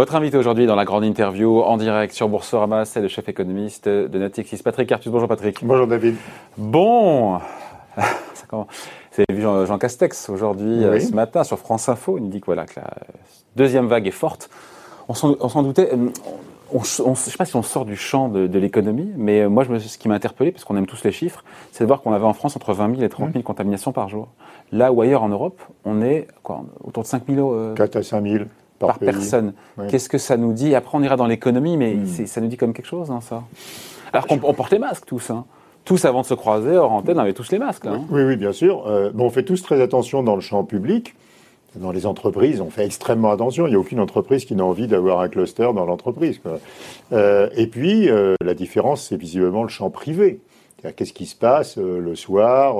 Votre invité aujourd'hui dans la grande interview en direct sur Boursorama, c'est le chef économiste de Natixis, Patrick Artus. Bonjour Patrick. Bonjour David. Bon, vous avez vu Jean, Castex aujourd'hui, euh, ce matin, sur France Info. Il nous dit que, voilà, que la deuxième vague est forte. On s'en doutait. Euh, je ne sais pas si on sort du champ de, l'économie, mais euh, moi, je me, ce qui m'a interpellé, parce qu'on aime tous les chiffres, c'est de voir qu'on avait en France entre 20 000 et 30 000 contaminations par jour. Là ou ailleurs en Europe, on est quoi, autour de 5 000 4 à 5 000 par, personne. Qu'est-ce que ça nous dit? Après, on ira dans l'économie, mais hmm. ça nous dit comme quelque chose, hein, ça Alors qu'on porte les masques tous. Hein. Tous avant de se croiser, hors antenne, on avait tous les masques. Hein. Oui, oui, bien sûr. Euh, bon, on fait tous très attention dans le champ public. Dans les entreprises, on fait extrêmement attention. Il n'y a aucune entreprise qui n'a envie d'avoir un cluster dans l'entreprise. Euh, et puis, euh, la différence, c'est visiblement le champ privé. Qu'est-ce qui se passe le soir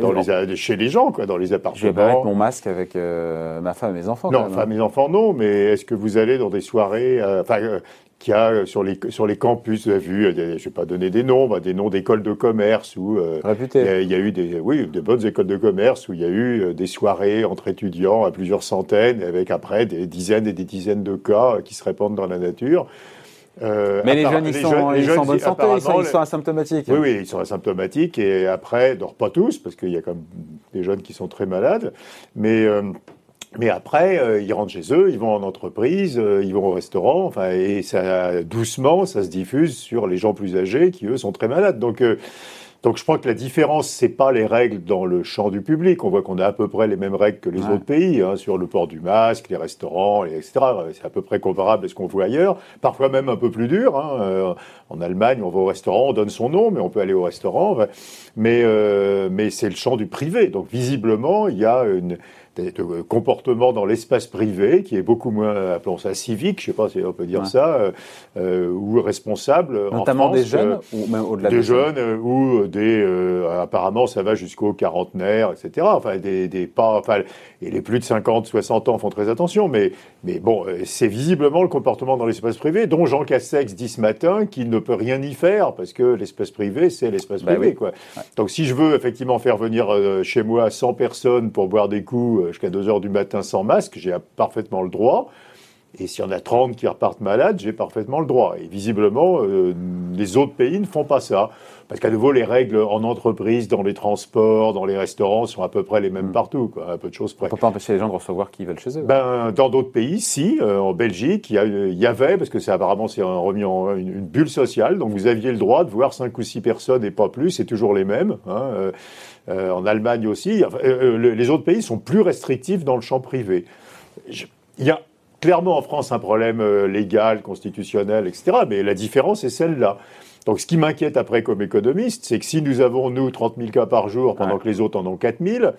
dans les, chez les gens, quoi, dans les appartements Je vais pas mettre mon masque avec euh, ma femme et mes enfants. Non, femme et mes enfants, non. Mais est-ce que vous allez dans des soirées, enfin, qu'il y a sur les sur les campus, vous avez vu, je vais pas donner des noms, bah, des noms d'écoles de commerce où il y, a eu des, oui, des bonnes écoles de commerce où il y a eu des soirées entre étudiants à plusieurs centaines, avec après des dizaines et des dizaines de cas qui se répandent dans la nature. Euh, mais les jeunes, ils, sont, ils sont en bonne santé, ils sont, asymptomatiques. Oui, oui, ils sont asymptomatiques et après, dort pas tous, parce qu'il y a quand même des jeunes qui sont très malades, mais, euh, mais après, euh, ils rentrent chez eux, ils vont en entreprise, ils vont au restaurant, enfin, et ça, doucement, ça se diffuse sur les gens plus âgés qui, eux, sont très malades. Donc, donc je crois que la différence, c'est pas les règles dans le champ du public. On voit qu'on a à peu près les mêmes règles que les autres pays, hein, sur le port du masque, les restaurants, etc. C'est à peu près comparable à ce qu'on voit ailleurs. Parfois même un peu plus dur. Hein. Euh, en Allemagne, on va au restaurant, on donne son nom, mais on peut aller au restaurant. Mais, euh, mais c'est le champ du privé. Donc visiblement, il y a une de comportement dans l'espace privé qui est beaucoup moins, appelons ça civique, je sais pas si on peut dire ça, euh, euh, ou responsable. Notamment des jeunes euh, ou même au-delà des, jeunes ou des, apparemment ça va jusqu'aux quarantenaires, etc. Enfin des, des pas, enfin et les plus de 50, 60 ans font très attention, mais mais bon, c'est visiblement le comportement dans l'espace privé dont Jean Castex dit ce matin qu'il ne peut rien y faire parce que l'espace privé c'est l'espace bah privé quoi. Donc si je veux effectivement faire venir chez moi 100 personnes pour boire des coups euh, jusqu'à 2 heures du matin sans masque, j'ai parfaitement le droit. Et s'il y en a 30 qui repartent malades, j'ai parfaitement le droit. Et visiblement, euh, les autres pays ne font pas ça. Parce qu'à nouveau, les règles en entreprise, dans les transports, dans les restaurants sont à peu près les mêmes mm. partout, quoi, un peu de choses près. On peut pas empêcher les gens de recevoir qui veulent chez eux. Ben, dans d'autres pays, si. Euh, en Belgique, il y, avait, parce que c'est apparemment c'est remis en une, bulle sociale, donc vous aviez le droit de voir 5 ou 6 personnes et pas plus, c'est toujours les mêmes. Hein, euh, en Allemagne aussi. Les autres pays sont plus restrictifs dans le champ privé. il y a clairement en France un problème légal, constitutionnel, etc. Mais la différence est celle-là. Donc ce qui m'inquiète après comme économiste, c'est que si nous avons, nous, 30 000 cas par jour pendant que les autres en ont 4 000,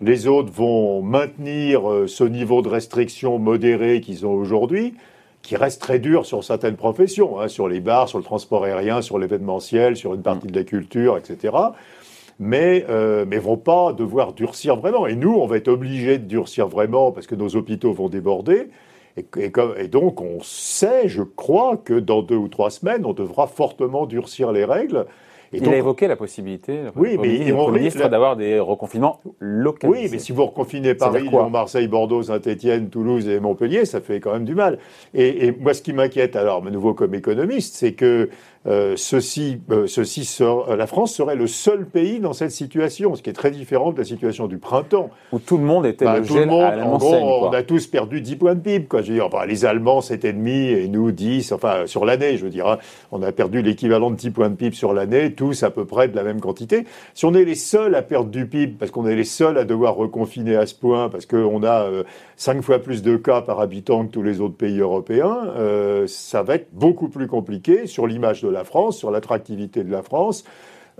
les autres vont maintenir ce niveau de restriction modéré qu'ils ont aujourd'hui, qui reste très dur sur certaines professions, hein, sur les bars, sur le transport aérien, sur l'événementiel, sur une partie de la culture, etc mais euh, mais vont pas devoir durcir vraiment. Et nous, on va être obligés de durcir vraiment parce que nos hôpitaux vont déborder. Et, et, donc, on sait, je crois, que dans deux ou trois semaines, on devra fortement durcir les règles. Et il a évoqué la possibilité, oui, mais il ministre d'avoir des reconfinements locaux. Oui, mais si vous reconfinez Paris, Lyon, Marseille, Bordeaux, Saint-Étienne, Toulouse et Montpellier, ça fait quand même du mal. Et, et moi, ce qui m'inquiète, alors, à nouveau comme économiste, c'est que euh, ceci, euh, ceci sort, euh, la France serait le seul pays dans cette situation, ce qui est très différent de la situation du printemps. Où tout le monde était bah, le tout le monde, en gros, on a tous perdu 10 points de PIB. Quoi. Je veux dire, les Allemands, 7,5 et nous 10, enfin sur l'année, je veux dire. Hein. on a perdu l'équivalent de 10 points de PIB sur l'année, tous à peu près de la même quantité. Si on est les seuls à perdre du PIB, parce qu'on est les seuls à devoir reconfiner à ce point, parce qu'on a 5 fois plus de cas par habitant que tous les autres pays européens, ça va être beaucoup plus compliqué sur l'image de la France, sur l'attractivité de la France,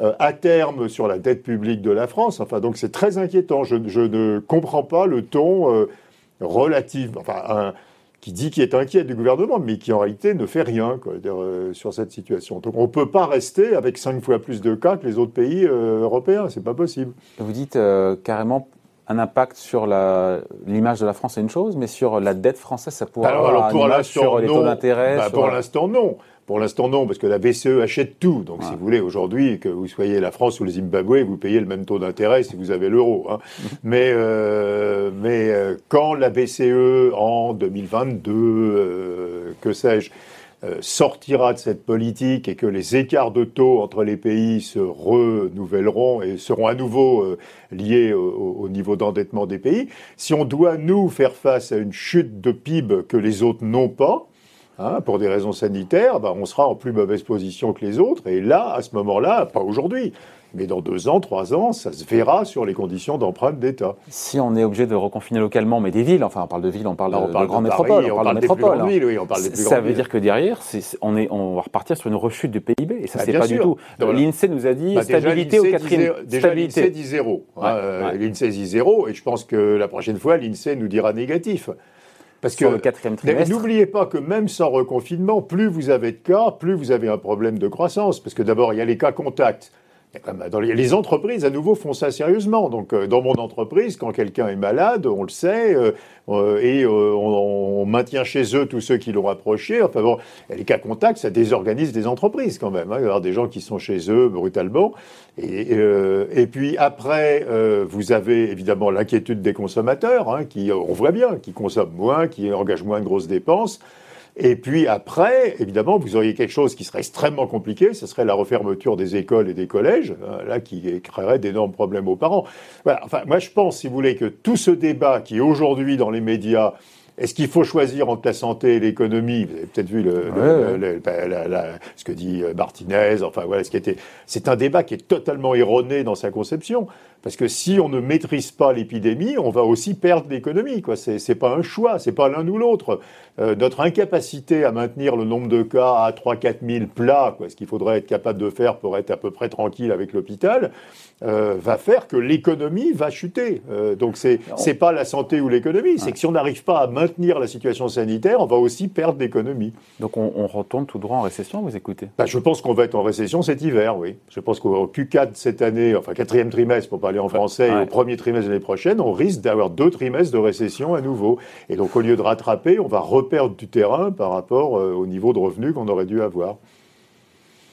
euh, à terme sur la dette publique de la France. Enfin, donc c'est très inquiétant. Je, ne comprends pas le ton euh, relatif, enfin, qui dit qu'il est inquiet du gouvernement, mais qui en réalité ne fait rien euh, sur cette situation. Donc on ne peut pas rester avec cinq fois plus de cas que les autres pays européens. C'est pas possible. Vous dites carrément un impact sur l'image de la France, c'est une chose, mais sur la dette française, ça pourrait avoir un impact sur les taux d'intérêt bah, Pour l'instant, non. Pour l'instant, non, parce que la BCE achète tout. Donc, si vous voulez, aujourd'hui, que vous soyez la France ou le Zimbabwe, vous payez le même taux d'intérêt si vous avez l'euro. Hein. mais euh, mais euh, quand la BCE, en 2022, euh, que sais-je, sortira de cette politique et que les écarts de taux entre les pays se renouvelleront et seront à nouveau liés au, au niveau d'endettement des pays, si on doit, nous, faire face à une chute de PIB que les autres n'ont pas, Hein, pour des raisons sanitaires, bah, on sera en plus mauvaise position que les autres. Et là, à ce moment-là, pas aujourd'hui, mais dans deux ans, trois ans, ça se verra sur les conditions d'empreinte d'État. Si on est obligé de reconfiner localement, mais des villes, enfin on parle de villes, on parle de, on grandes métropoles, on, parle, de métropoles. Hein. Villes, oui, on parle des plus ça veut dire que derrière, on, est, on va repartir sur une rechute du PIB, et ça bah, c'est pas du tout. L'INSEE nous a dit bah, stabilité au quatrième. Déjà l'INSEE dit zéro. Hein, euh, L'INSEE dit zéro, et je pense que la prochaine fois, l'INSEE nous dira négatif. Parce que le quatrième trimestre. N'oubliez pas que même sans reconfinement, plus vous avez de cas, plus vous avez un problème de croissance. Parce que d'abord, il y a les cas contacts. Dans les, entreprises, à nouveau, font ça sérieusement. Donc, euh, dans mon entreprise, quand quelqu'un est malade, on le sait, euh, euh, et on, maintient chez eux tous ceux qui l'ont approché. Enfin bon, les cas contacts, ça désorganise des entreprises quand même. Hein. Il y avoir des gens qui sont chez eux brutalement. Et, et puis après, vous avez évidemment l'inquiétude des consommateurs, hein, qui, on voit bien, qui consomment moins, qui engagent moins de grosses dépenses. Et puis après, évidemment, vous auriez quelque chose qui serait extrêmement compliqué, ce serait la refermeture des écoles et des collèges, euh, là qui créerait d'énormes problèmes aux parents. Voilà. Enfin, moi je pense, si vous voulez, que tout ce débat qui est aujourd'hui dans les médias est-ce qu'il faut choisir entre la santé et l'économie? Vous avez peut-être vu le, ce que dit euh, Martinez. Enfin voilà, ce qui était. C'est un débat qui est totalement erroné dans sa conception. Parce que si on ne maîtrise pas l'épidémie, on va aussi perdre l'économie. Quoi, c'est, c'est pas un choix, c'est pas l'un ou l'autre. Euh, notre incapacité à maintenir le nombre de cas à 3-4 000 plats, quoi, ce qu'il faudrait être capable de faire pour être à peu près tranquille avec l'hôpital, euh, va faire que l'économie va chuter. Euh, donc c'est c'est pas la santé ou l'économie, c'est que si on n'arrive pas à maintenir la situation sanitaire, on va aussi perdre l'économie. Donc on, on, retourne tout droit en récession, vous écoutez? Bah, Je pense qu'on va être en récession cet hiver, oui. Je pense qu'au Q4 cette année, enfin quatrième trimestre pour parler en français, et au premier trimestre de l'année prochaine, on risque d'avoir deux trimestres de récession à nouveau. Et donc au lieu de rattraper, on va reperdre du terrain par rapport euh, au niveau de revenus qu'on aurait dû avoir.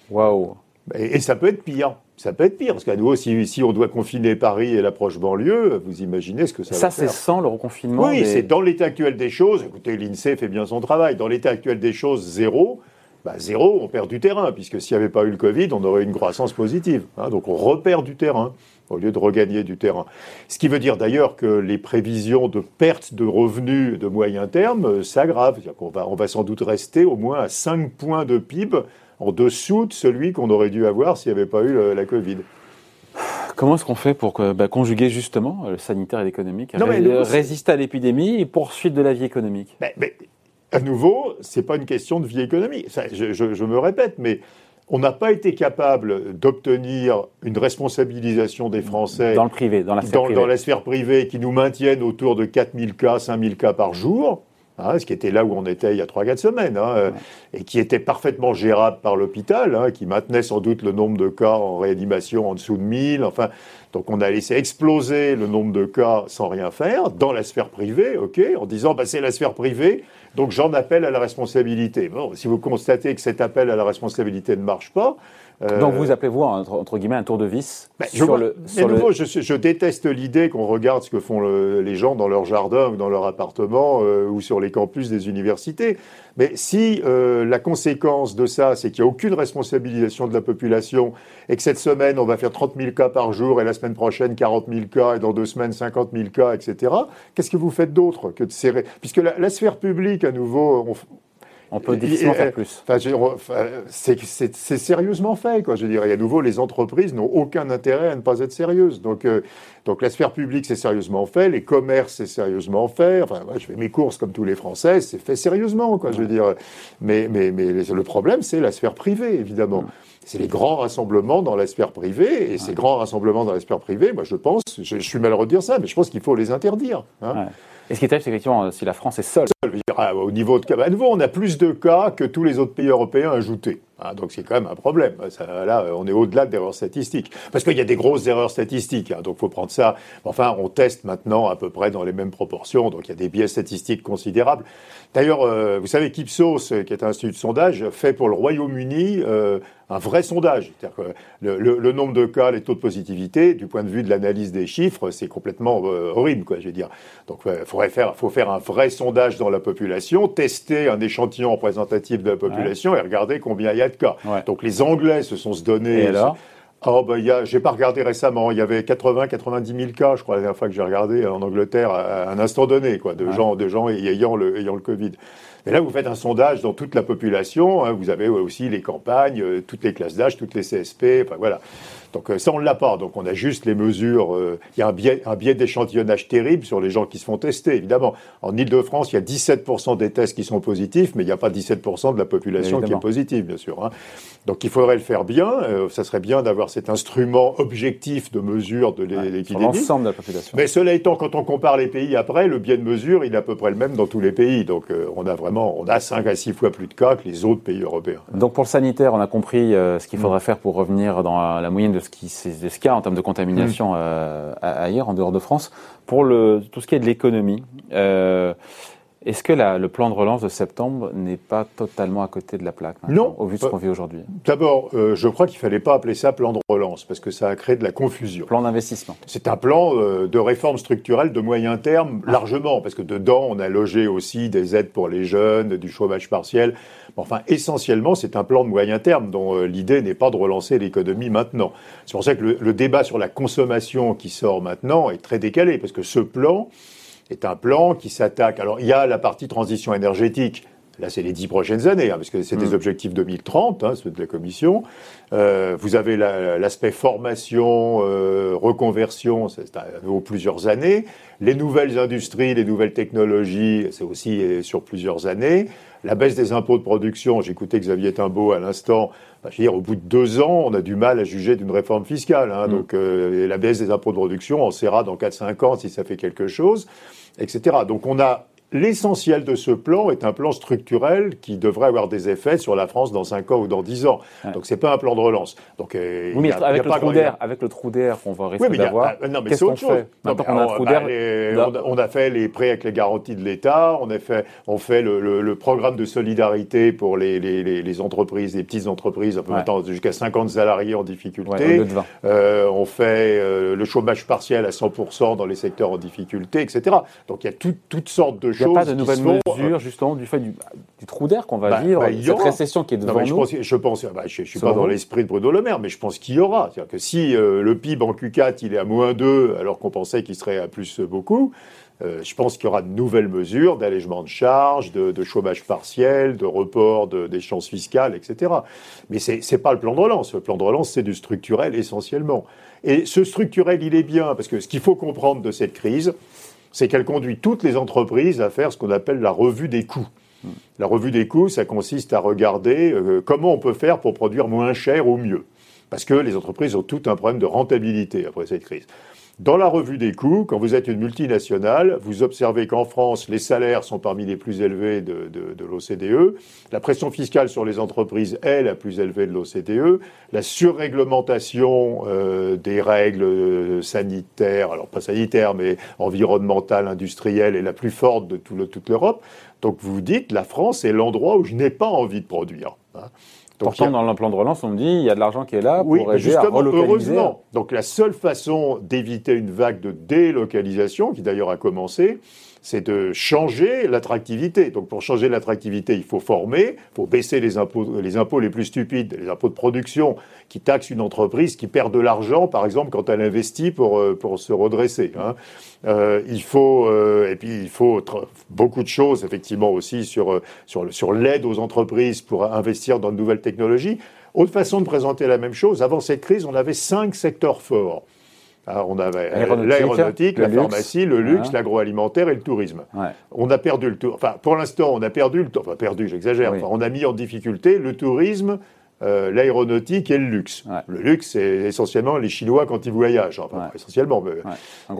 Waouh et, ça peut être pire. Ça peut être pire, parce qu'à nouveau, si, si, on doit confiner Paris et l'approche banlieue, vous imaginez ce que ça, ça va faire. Ça, c'est sans le reconfinement Oui, c'est dans l'état actuel des choses. Écoutez, l'INSEE fait bien son travail. Dans l'état actuel des choses, zéro. Bah, zéro, on perd du terrain, puisque s'il n'y avait pas eu le Covid, on aurait une croissance positive. Hein. donc on repère du terrain au lieu de regagner du terrain. Ce qui veut dire d'ailleurs que les prévisions de perte de revenus de moyen terme euh, s'aggravent. On va, on va sans doute rester au moins à 5 points de PIB en dessous de celui qu'on aurait dû avoir s'il n'y avait pas eu la Covid. Comment est-ce qu'on fait pour bah, conjuguer justement le sanitaire et l'économique, résister à l'épidémie et poursuite de la vie économique? Mais, À nouveau, c'est pas une question de vie économique. je, je, me répète, mais on n'a pas été capable d'obtenir une responsabilisation des Français dans le privé, dans la sphère, privée. Dans la sphère privée qui nous maintienne autour de 4000 cas, 5000 cas par jour. Hein, ce qui était là où on était il y a 3-4 semaines, hein, et qui était parfaitement gérable par l'hôpital, hein, qui maintenait sans doute le nombre de cas en réanimation en dessous de 1000. Enfin, donc on a laissé exploser le nombre de cas sans rien faire dans la sphère privée, ok, en disant bah, c'est la sphère privée, donc j'en appelle à la responsabilité. Bon, si vous constatez que cet appel à la responsabilité ne marche pas, euh, Donc vous appelez-vous entre, guillemets un tour de vis ben, sur le. Sur nouveau, Je, déteste l'idée qu'on regarde ce que font les gens dans leur jardin ou dans leur appartement euh, ou sur les campus des universités. Mais si euh, la conséquence de ça, c'est qu'il n'y a aucune responsabilisation de la population et que cette semaine on va faire 30 000 cas par jour et la semaine prochaine 40 000 cas et dans deux semaines 50 000 cas, etc. Qu'est-ce que vous faites d'autre que de serrer? Puisque la, la, sphère publique, à nouveau, on, on peut difficilement faire plus. c'est sérieusement fait, quoi. Je veux dire, et à nouveau, les entreprises n'ont aucun intérêt à ne pas être sérieuses. Donc, euh, donc la sphère publique, c'est sérieusement fait. Les commerces, c'est sérieusement fait. Enfin, je fais mes courses comme tous les Français, c'est fait sérieusement, quoi. Je veux dire. Mais, mais, mais le problème, c'est la sphère privée, évidemment. C'est les grands rassemblements dans la sphère privée. Et ces grands rassemblements dans la sphère privée, moi, je pense, je, suis malheureux de dire ça, mais je pense qu'il faut les interdire. Hein. Et ce qui est terrible, c'est effectivement, si la France est seule. au niveau de cas, à nouveau, on a plus de cas que tous les autres pays européens ajoutés. Hein, donc c'est quand même un problème. là, on est au-delà de l'erreur statistique. Parce qu'il y a des grosses erreurs statistiques, hein, donc faut prendre ça. Enfin, on teste maintenant à peu près dans les mêmes proportions, donc il y a des biais statistiques considérables. D'ailleurs, euh, vous savez qu'Ipsos, qui est un institut de sondage, fait pour le Royaume-Uni euh, un vrai sondage. C'est-à-dire que le, nombre de cas, les taux de positivité, du point de vue de l'analyse des chiffres, c'est complètement euh, horrible, quoi, je veux dire. Donc, il faudrait faire, faut faire un vrai sondage dans la population, tester un échantillon représentatif de la population et regarder combien il y a de cas. Donc, les Anglais se sont se donné. Et Oh, ben, y a, j'ai pas regardé récemment. Il y avait 80, 90 000 cas, je crois, la dernière fois que j'ai regardé en Angleterre, à un instant donné, quoi, de gens, de gens ayant le, ayant le Covid. Et là, vous faites un sondage dans toute la population. Hein, vous avez aussi les campagnes, euh, toutes les classes d'âge, toutes les CSP. Enfin, voilà. Donc euh, ça, on ne l'a pas. Donc on a juste les mesures. Euh, il y a un biais, un biais d'échantillonnage terrible sur les gens qui se font tester, évidemment. En Ile-de-France, il y a 17% des tests qui sont positifs, mais il n'y a pas 17% de la population qui est positive, bien sûr. Hein. Donc il faudrait le faire bien. Euh, ça serait bien d'avoir cet instrument objectif de mesure de l'épidémie. sur l'ensemble de la population. Mais cela étant, quand on compare les pays après, le biais de mesure, il est à peu près le même dans tous les pays. Donc on a vraiment, on a 5 à 6 fois plus de cas que les autres pays européens. Donc pour le sanitaire, on a compris ce qu'il faudrait mm. faire pour revenir dans la moyenne de ce qui ce qu'il y a en termes de contamination mm. euh, ailleurs, en dehors de France. Pour le, tout ce qui est de l'économie, euh, est-ce que le plan de relance de septembre n'est pas totalement à côté de la plaque Non. Au vu de ce qu'on vit aujourd'hui? D'abord, euh, je crois qu'il ne fallait pas appeler ça plan de relance, parce que ça a créé de la confusion. Plan d'investissement. C'est un plan de réforme structurelle de moyen terme, ah. largement, parce que dedans, on a logé aussi des aides pour les jeunes, du chômage partiel. Enfin, essentiellement, c'est un plan de moyen terme dont euh, l'idée n'est pas de relancer l'économie maintenant. C'est pour ça que le, débat sur la consommation qui sort maintenant est très décalé, parce que ce plan est un plan qui s'attaque. Alors, il y a la partie transition énergétique. Là, c'est les dix prochaines années, hein, parce que c'est des mm. objectifs 2030, hein, ceux de la Commission. Euh, vous avez l'aspect formation, euh, reconversion, c'est à nouveau plusieurs années. Les nouvelles industries, les nouvelles technologies, c'est aussi sur plusieurs années. La baisse des impôts de production, j'écoutais Xavier Timbaud à l'instant, bah, je veux dire, au bout de deux ans, on a du mal à juger d'une réforme fiscale. Hein, mm. Donc euh, la baisse des impôts de production, on sera dans 4-5 ans si ça fait quelque chose, etc. Donc on a L'essentiel de ce plan est un plan structurel qui devrait avoir des effets sur la France dans 5 ans ou dans 10 ans. Donc Donc c'est pas un plan de relance. Donc euh, oui, mais avec, le trou d'air, avec le trou d'air qu'on va risquer d'avoir, ah, non mais c'est autre chose. Maintenant qu'on a on, a fait les prêts avec les garanties de l'État, on a fait, on fait le, programme de solidarité pour les, les, entreprises, les petites entreprises, jusqu'à 50 salariés en difficulté. Euh, on fait euh, le chômage partiel à 100% dans les secteurs en difficulté, etc. Donc il y a toutes sortes de choses il n'y a pas de nouvelles mesures, justement, du fait du, trou d'air qu'on va bah, vivre, bah, cette récession qui est devant nous Je pense, je, pense bah, je ne suis pas dans l'esprit de Bruno Le Maire, mais je pense qu'il y aura. C'est-à-dire que si euh, le PIB en Q4, il est à moins 2, alors qu'on pensait qu'il serait à plus beaucoup, euh, je pense qu'il y aura de nouvelles mesures d'allègement de charges, de, chômage partiel, de report d'échéances fiscales, etc. Mais ce n'est pas le plan de relance. Le plan de relance, c'est du structurel essentiellement. Et ce structurel, il est bien, parce que ce qu'il faut comprendre de cette crise, c'est qu'elle conduit toutes les entreprises à faire ce qu'on appelle la revue des coûts. La revue des coûts, ça consiste à regarder euh, comment on peut faire pour produire moins cher ou mieux. Parce que les entreprises ont tout un problème de rentabilité après cette crise. Dans la revue des coûts, quand vous êtes une multinationale, vous observez qu'en France, les salaires sont parmi les plus élevés de, l'OCDE, la pression fiscale sur les entreprises est la plus élevée de l'OCDE, la surréglementation euh, des règles euh, sanitaires, alors pas sanitaires, mais environnementales, industrielles, est la plus forte de toute l'Europe. Donc vous vous dites, la France est l'endroit où je n'ai pas envie de produire. Hein. Pourtant, dans le plan de relance, on me dit il y a de l'argent qui est là pour aider justement, à relocaliser. Heureusement. Donc la seule façon d'éviter une vague de délocalisation, qui d'ailleurs a commencé, c'est de changer l'attractivité. Donc pour changer l'attractivité, il faut former, il faut baisser les impôts, les impôts les plus stupides, les impôts de production qui taxent une entreprise qui perd de l'argent, par exemple, quand elle investit pour, euh, pour se redresser. Hein. Euh, il faut, euh, et puis il faut beaucoup de choses, effectivement, aussi sur, sur, sur l'aide aux entreprises pour investir dans de nouvelles technologies. Autre façon de présenter la même chose, avant cette crise, on avait cinq secteurs forts. Ah, on avait l'aéronautique, la pharmacie, le luxe, l'agroalimentaire et le tourisme. On a perdu le tour. Enfin, pour l'instant, on a perdu le. Enfin, perdu, j'exagère. on a mis en difficulté le tourisme, euh, l'aéronautique et le luxe. Le luxe, c'est essentiellement les Chinois quand ils voyagent, enfin, essentiellement.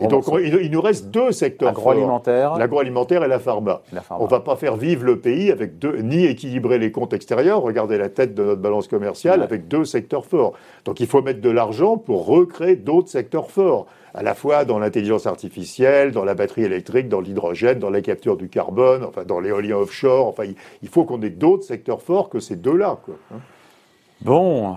Et donc, il, nous reste deux secteurs Agroalimentaire. L'agroalimentaire et la pharma. On ne va pas faire vivre le pays avec deux, ni équilibrer les comptes extérieurs, regardez la tête de notre balance commerciale, avec deux secteurs forts. Donc il faut mettre de l'argent pour recréer d'autres secteurs forts à la fois dans l'intelligence artificielle, dans la batterie électrique, dans l'hydrogène, dans la capture du carbone, enfin dans l'éolien offshore. Enfin, il, faut qu'on ait d'autres secteurs forts que ces deux-là. Hein. Bon,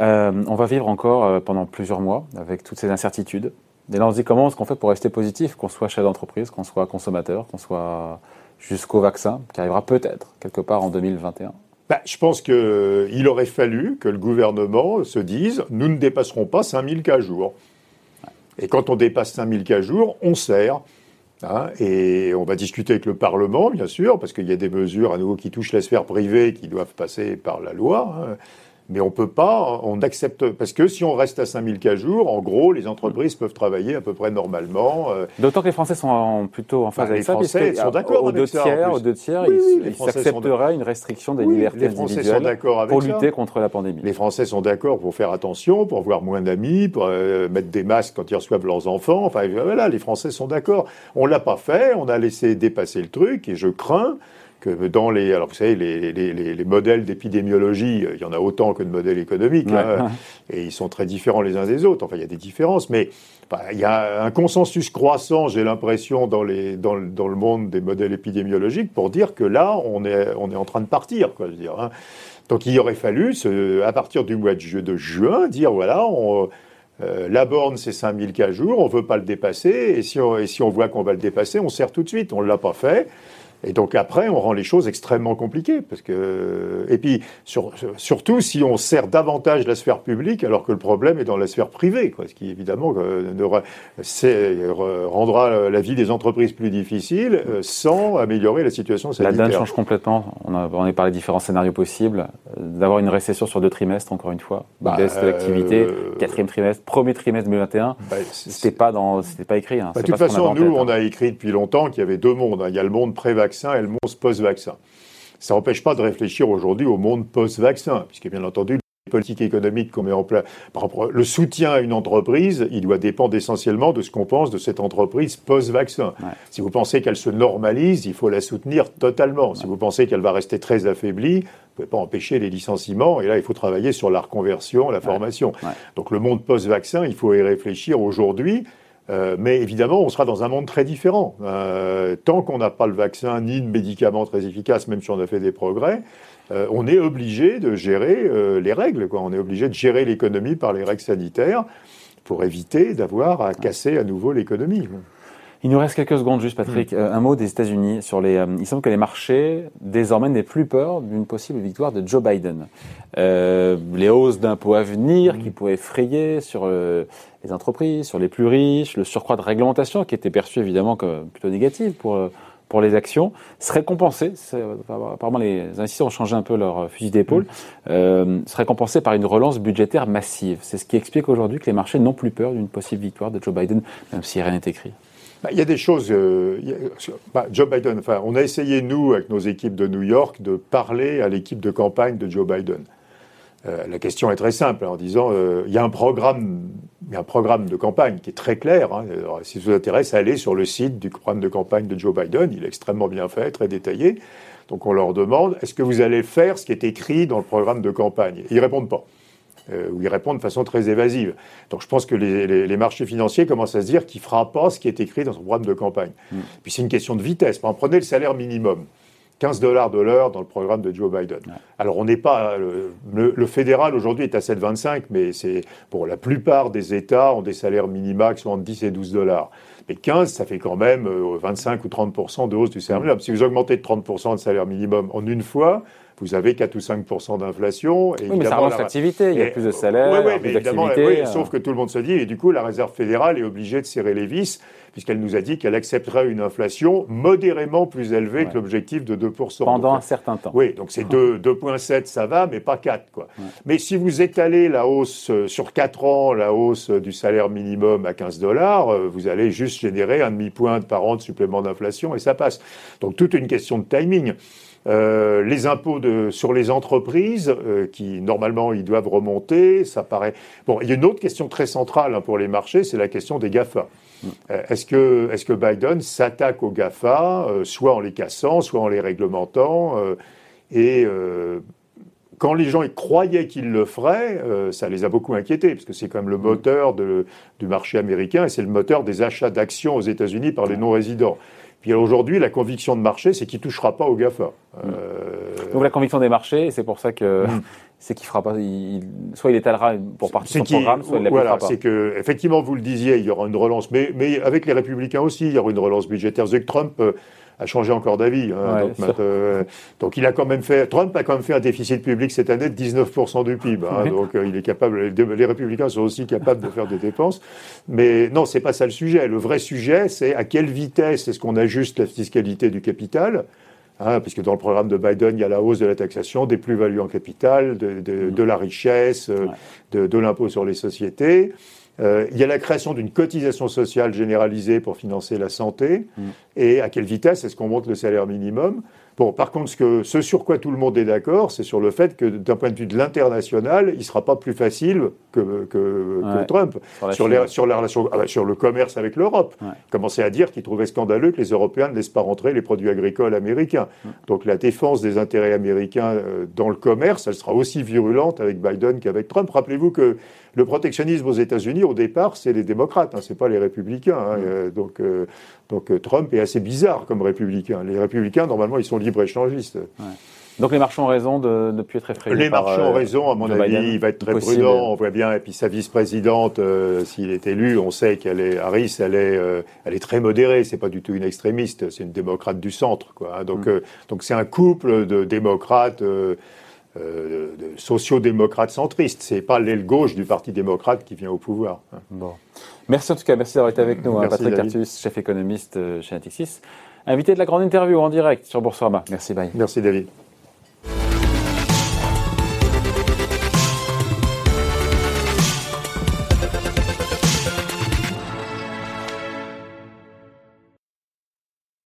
euh, on va vivre encore euh, pendant plusieurs mois avec toutes ces incertitudes. Et là, on se dit comment est-ce qu'on fait pour rester positif, qu'on soit chef d'entreprise, qu'on soit consommateur, qu'on soit jusqu'au vaccin, qui arrivera peut-être quelque part en 2021 bah, je pense qu'il aurait fallu que le gouvernement se dise nous ne dépasserons pas 5000 cas jour. Et quand on dépasse 5000 cas jour, on sert. Hein, et on va discuter avec le Parlement, bien sûr, parce qu'il y a des mesures à nouveau qui touchent la sphère privée qui doivent passer par la loi. Hein. Mais on peut pas, on accepte, parce que si on reste à 5000 cas jour, en gros, les entreprises peuvent travailler à peu près normalement. Euh. D'autant que les Français sont plutôt en phase bah, avec ça. Les Français sont d'accord avec deux ça. Tiers, aux deux tiers, ils, accepteraient une restriction des libertés les Français sont d'accord avec pour lutter contre la pandémie. Les Français sont d'accord pour faire attention, pour avoir moins d'amis, pour euh, mettre des masques quand ils reçoivent leurs enfants. Enfin, voilà, les Français sont d'accord. On l'a pas fait, on a laissé dépasser le truc, et je crains que dans les, alors vous savez, les, les, les modèles d'épidémiologie, euh, il y en a autant que de modèles économiques, hein, et ils sont très différents les uns des autres. Enfin, il y a des différences, mais il y a un consensus croissant, j'ai l'impression, dans, les, dans, le, dans le monde des modèles épidémiologiques pour dire que là, on est, on est en train de partir, quoi, je veux dire. Hein. Donc, il aurait fallu, à partir du mois de, de juin, dire voilà, on, euh, la borne, c'est 5000 cas jour, on ne veut pas le dépasser, et si on, et si on voit qu'on va le dépasser, on sert tout de suite. On ne l'a pas fait. Et donc après, on rend les choses extrêmement compliquées. Parce que... Et puis, surtout si on sert davantage la sphère publique, alors que le problème est dans la sphère privée, quoi, ce qui évidemment euh, rendra la vie des entreprises plus difficile euh, sans améliorer la situation sanitaire. La donne change complètement. On a, on a parlé de différents scénarios possibles. D'avoir une récession sur deux trimestres, encore une fois, bah, baisse de l'activité, euh, quatrième trimestre, premier trimestre 2021, bah, c'était pas dans, pas écrit. Hein. Bah, de toute façon, nous, on hein. a écrit depuis longtemps qu'il y avait deux mondes. Hein. Il y a le monde pré et le monde post-vaccin. Ça n'empêche pas de réfléchir aujourd'hui au monde post-vaccin, puisque bien entendu, les politiques économiques qu'on met en place, le soutien à une entreprise, il doit dépendre essentiellement de ce qu'on pense de cette entreprise post-vaccin. Si vous pensez qu'elle se normalise, il faut la soutenir totalement. Si vous pensez qu'elle va rester très affaiblie, vous ne pouvez pas empêcher les licenciements. Et là, il faut travailler sur la reconversion, la formation. Donc le monde post-vaccin, il faut y réfléchir aujourd'hui. Euh, mais évidemment, on sera dans un monde très différent. Euh, tant qu'on n'a pas le vaccin ni de médicaments très efficaces, même si on a fait des progrès, euh, on est obligé de gérer les règles. Quoi. On est obligé de gérer l'économie par les règles sanitaires pour éviter d'avoir à casser à nouveau l'économie. Il nous reste quelques secondes juste, Patrick. Hmm. un mot des États-Unis sur les. il semble que les marchés désormais n'aient plus peur d'une possible victoire de Joe Biden. les hausses d'impôts à venir hmm. qui pourraient effrayer sur les entreprises, sur les plus riches, le surcroît de réglementation qui était perçu évidemment comme plutôt négatif pour, euh, pour les actions, serait compensé, apparemment les investisseurs ont changé un peu leur fusil d'épaule, mm. euh, serait compensé par une relance budgétaire massive. C'est ce qui explique aujourd'hui que les marchés n'ont plus peur d'une possible victoire de Joe Biden, même si rien n'est écrit. Bah, il y a des choses. Euh, bah, Joe Biden, enfin, on a essayé, nous, avec nos équipes de New York, de parler à l'équipe de campagne de Joe Biden. Euh, la question est très simple, en disant euh, il y a un programme, un programme de campagne qui est très clair. Hein. si ça vous intéresse, allez sur le site du programme de campagne de Joe Biden. Il est extrêmement bien fait, très détaillé. Donc on leur demande est-ce que vous allez faire ce qui est écrit dans le programme de campagne? Ils répondent pas. Euh, ou ils répondent de façon très évasive. Donc je pense que les, marchés financiers commencent à se dire qu'il ne fera pas ce qui est écrit dans son programme de campagne. Mm. Puis c'est une question de vitesse. prenez le salaire minimum. 15 dollars de l'heure dans le programme de Joe Biden. Alors on n'est pas le, fédéral aujourd'hui est à 7,25, mais c'est pour la plupart des États ont des salaires minima qui sont entre 10 et 12 dollars. Mais 15, ça fait quand même 25 euh, ou 30% de hausse du salaire minimum. Si vous augmentez de 30 de salaire minimum en une fois, vous avez 4 ou 5 d'inflation. Oui, mais ça relance l'activité, il y a plus de salaire, oui, oui, plus évidemment, oui, sauf que tout le monde se dit, et du coup, la Réserve fédérale est obligée de serrer les vis, puisqu'elle nous a dit qu'elle accepterait une inflation modérément plus élevée que l'objectif de 2%. Pendant un certain temps. Oui, donc c'est 2,7, ça va, mais pas 4. Quoi. Mais si vous étalez la hausse euh, sur 4 ans, la hausse du salaire minimum à 15 dollars, euh, vous allez juste générer un demi-point par an de supplément d'inflation et ça passe. Donc toute une question de timing. Euh, les impôts de, sur les entreprises, euh, qui normalement ils doivent remonter, ça paraît. Bon, il y a une autre question très centrale hein, pour les marchés, c'est la question des GAFA. Euh, est-ce que, est que Biden s'attaque aux GAFA, soit en les cassant, soit en les réglementant Et quand les gens y croyaient qu'ils le feraient, ça les a beaucoup inquiétés, parce que c'est quand même le moteur de, du marché américain et c'est le moteur des achats d'actions aux États-Unis par les non-résidents. Puis aujourd'hui, la conviction de marché, c'est qu'il ne touchera pas aux GAFA. Euh... Donc la conviction des marchés, c'est pour ça que mm. C'est qu'il fera pas. soit il étalera pour partie son programme, soit il ne voilà, pas. C'est que effectivement, vous le disiez, il y aura une relance, mais, mais avec les Républicains aussi, il y aura une relance budgétaire. C'est que Trump euh, a changé encore d'avis. Hein, euh, donc, il a quand même fait, Trump a quand même fait un déficit public cette année de 19% du PIB. Hein, donc euh, il est capable, les républicains sont aussi capables de faire des dépenses. Mais non, c'est pas ça le sujet. Le vrai sujet, c'est à quelle vitesse est-ce qu'on ajuste la fiscalité du capital Hein, puisque dans le programme de Biden, il y a la hausse de la taxation, des plus-values en capital, de, de, de la richesse, euh, de, de l'impôt sur les sociétés. Euh, il y a la création d'une cotisation sociale généralisée pour financer la santé. Mm. Et à quelle vitesse est-ce qu'on monte le salaire minimum? Bon, par contre, ce, que, ce sur quoi tout le monde est d'accord, c'est sur le fait que d'un point de vue de l'international, il ne sera pas plus facile que, que, que Trump sur, les, sur, la relation, ah bah, sur le commerce avec l'Europe. Ouais. Commençait à dire qu'il trouvait scandaleux que les Européens ne laissent pas rentrer les produits agricoles américains. Donc la défense des intérêts américains euh, dans le commerce, elle sera aussi virulente avec Biden qu'avec Trump. Rappelez-vous que le protectionnisme aux États-Unis, au départ, c'est les démocrates, hein, c'est pas les républicains. Hein, mm. euh, donc, euh, donc euh, Trump est assez bizarre comme républicain. Les républicains, normalement, ils sont libre-échangistes. Ouais. Donc les marchands ont raison de ne plus être effrayés. Les marchands ont raison, à mon avis, Biden. il va être très Possible. prudent. On voit bien. Et puis sa vice-présidente, euh, s'il est élu, on sait qu'elle est Harris, elle est, euh, elle est très modérée. C'est pas du tout une extrémiste. C'est une démocrate du centre, quoi. Donc, mm. euh, donc c'est un couple de démocrates. Euh, sociaux-démocrates centristes. C'est pas l'aile gauche du Parti démocrate qui vient au pouvoir. Bon. Merci en tout cas, merci d'avoir été avec nous, hein, Patrick Artus, chef économiste chez Natixis, invité de la grande interview en direct sur Boursorama. Merci, bye. Merci David.